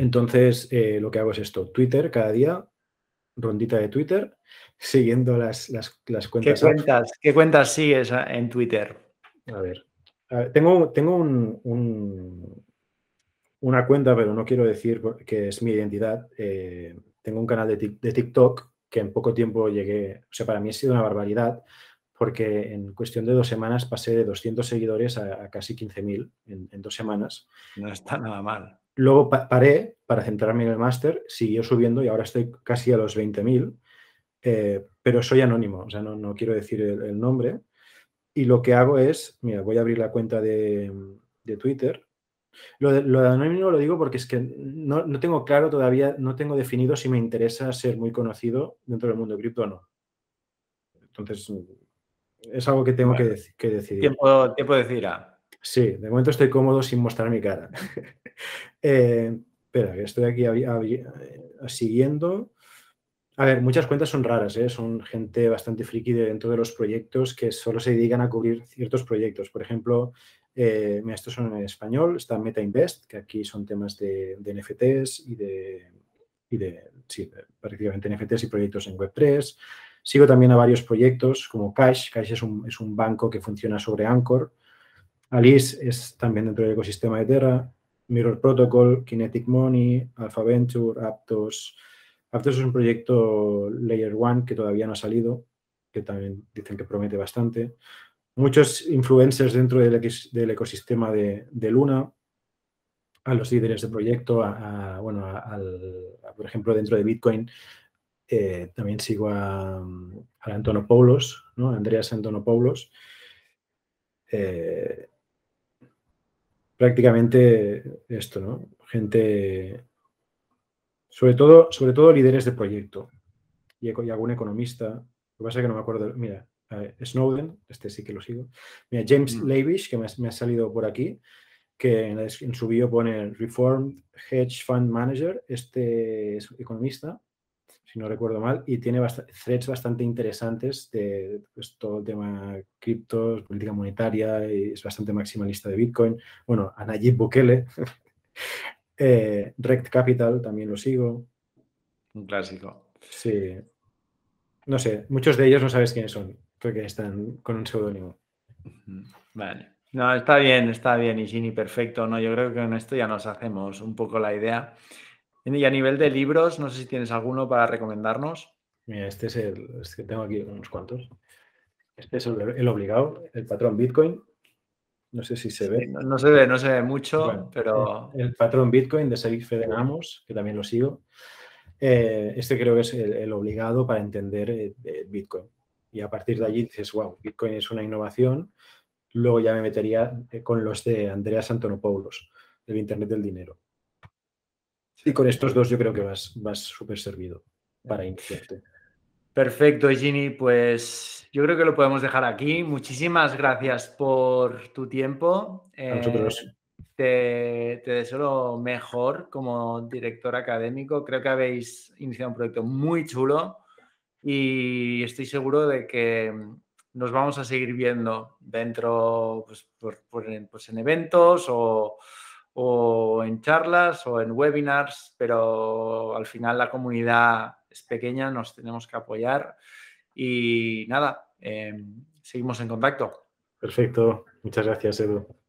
Entonces, eh, lo que hago es esto, Twitter cada día, rondita de Twitter, siguiendo las, cuentas. ¿Qué cuentas, ¿Qué cuentas sigues en Twitter? A ver, tengo, tengo una cuenta, pero no quiero decir que es mi identidad. Eh, tengo un canal de, TikTok que en poco tiempo llegué, o sea, para mí ha sido una barbaridad porque en cuestión de dos semanas pasé de 200 seguidores a, casi 15.000 en, en dos semanas. No está nada mal. Luego paré para centrarme en el máster, siguió subiendo y ahora estoy casi a los 20.000, eh, pero soy anónimo, o sea, no, quiero decir el, nombre. Y lo que hago es, mira, voy a abrir la cuenta de, Twitter. Lo de, lo anónimo lo digo porque es que no, tengo claro todavía, no tengo definido si me interesa ser muy conocido dentro del mundo de cripto o no. Entonces, es algo que tengo que, decidir. Tiempo, tiempo decidirá. Sí, de momento estoy cómodo sin mostrar mi cara. Eh, espera, estoy aquí eh, siguiendo. A ver, muchas cuentas son raras, ¿eh? son gente bastante friki dentro de los proyectos que solo se dedican a cubrir ciertos proyectos. Por ejemplo, estos son en español, está Meta Invest, que aquí son temas de, NFTs y de, y de, sí, prácticamente NFTs y proyectos en Web3. Sigo también a varios proyectos como Cash. Cash es un, es un banco que funciona sobre Anchor Alice es también dentro del ecosistema de Terra. Mirror Protocol, Kinetic Money, Alpha Venture, Aptos. Aptos es un proyecto Layer One que todavía no ha salido, que también dicen que promete bastante. Muchos influencers dentro del, ecosistema de, Luna, a los líderes de proyecto, a, bueno, por ejemplo, dentro de Bitcoin, eh, también sigo a, Antonopoulos, ¿no? Andreas Antonopoulos. Eh, prácticamente esto, ¿no? Gente, sobre todo, sobre todo líderes de proyecto y, algún economista. Lo que pasa es que no me acuerdo. Mira, Snowden, este sí que lo sigo. Mira, James mm. Lavish, que me, ha salido por aquí, que en, su bio pone Reformed Hedge Fund Manager, este es economista, si no recuerdo mal, y tiene threads bastante interesantes de pues, todo el tema criptos, política monetaria, y es bastante maximalista de Bitcoin. Bueno, a Nayib Bukele, eh, Rect Capital también lo sigo. Un clásico. Sí. No sé, muchos de ellos no sabes quiénes son, porque están con un seudónimo. Vale. No, está bien, está bien, y perfecto. No, yo creo que con esto ya nos hacemos un poco la idea. Y a nivel de libros, no sé si tienes alguno para recomendarnos. Mira, este es el, que tengo aquí unos cuantos. Este es el, obligado, el patrón Bitcoin. No sé si se ve. no, se ve, no se ve mucho, pero. El, patrón Bitcoin de Saif Fedenamos, que también lo sigo. Eh, este creo que es el, obligado para entender eh, Bitcoin. Y a partir de allí dices, wow, Bitcoin es una innovación. Luego ya me metería eh, con los de Andreas Antonopoulos, del Internet del Dinero. Y con estos dos yo creo que vas, vas súper servido para iniciarte. Perfecto, Gini. Pues yo creo que lo podemos dejar aquí. Muchísimas gracias por tu tiempo. A nosotros. Eh, te, te, deseo lo mejor como director académico. Creo que habéis iniciado un proyecto muy chulo y estoy seguro de que nos vamos a seguir viendo dentro, pues, pues en eventos o o en charlas o en webinars, pero al final la comunidad es pequeña, nos tenemos que apoyar y nada, em, seguimos en contacto. Perfecto, muchas gracias Edu.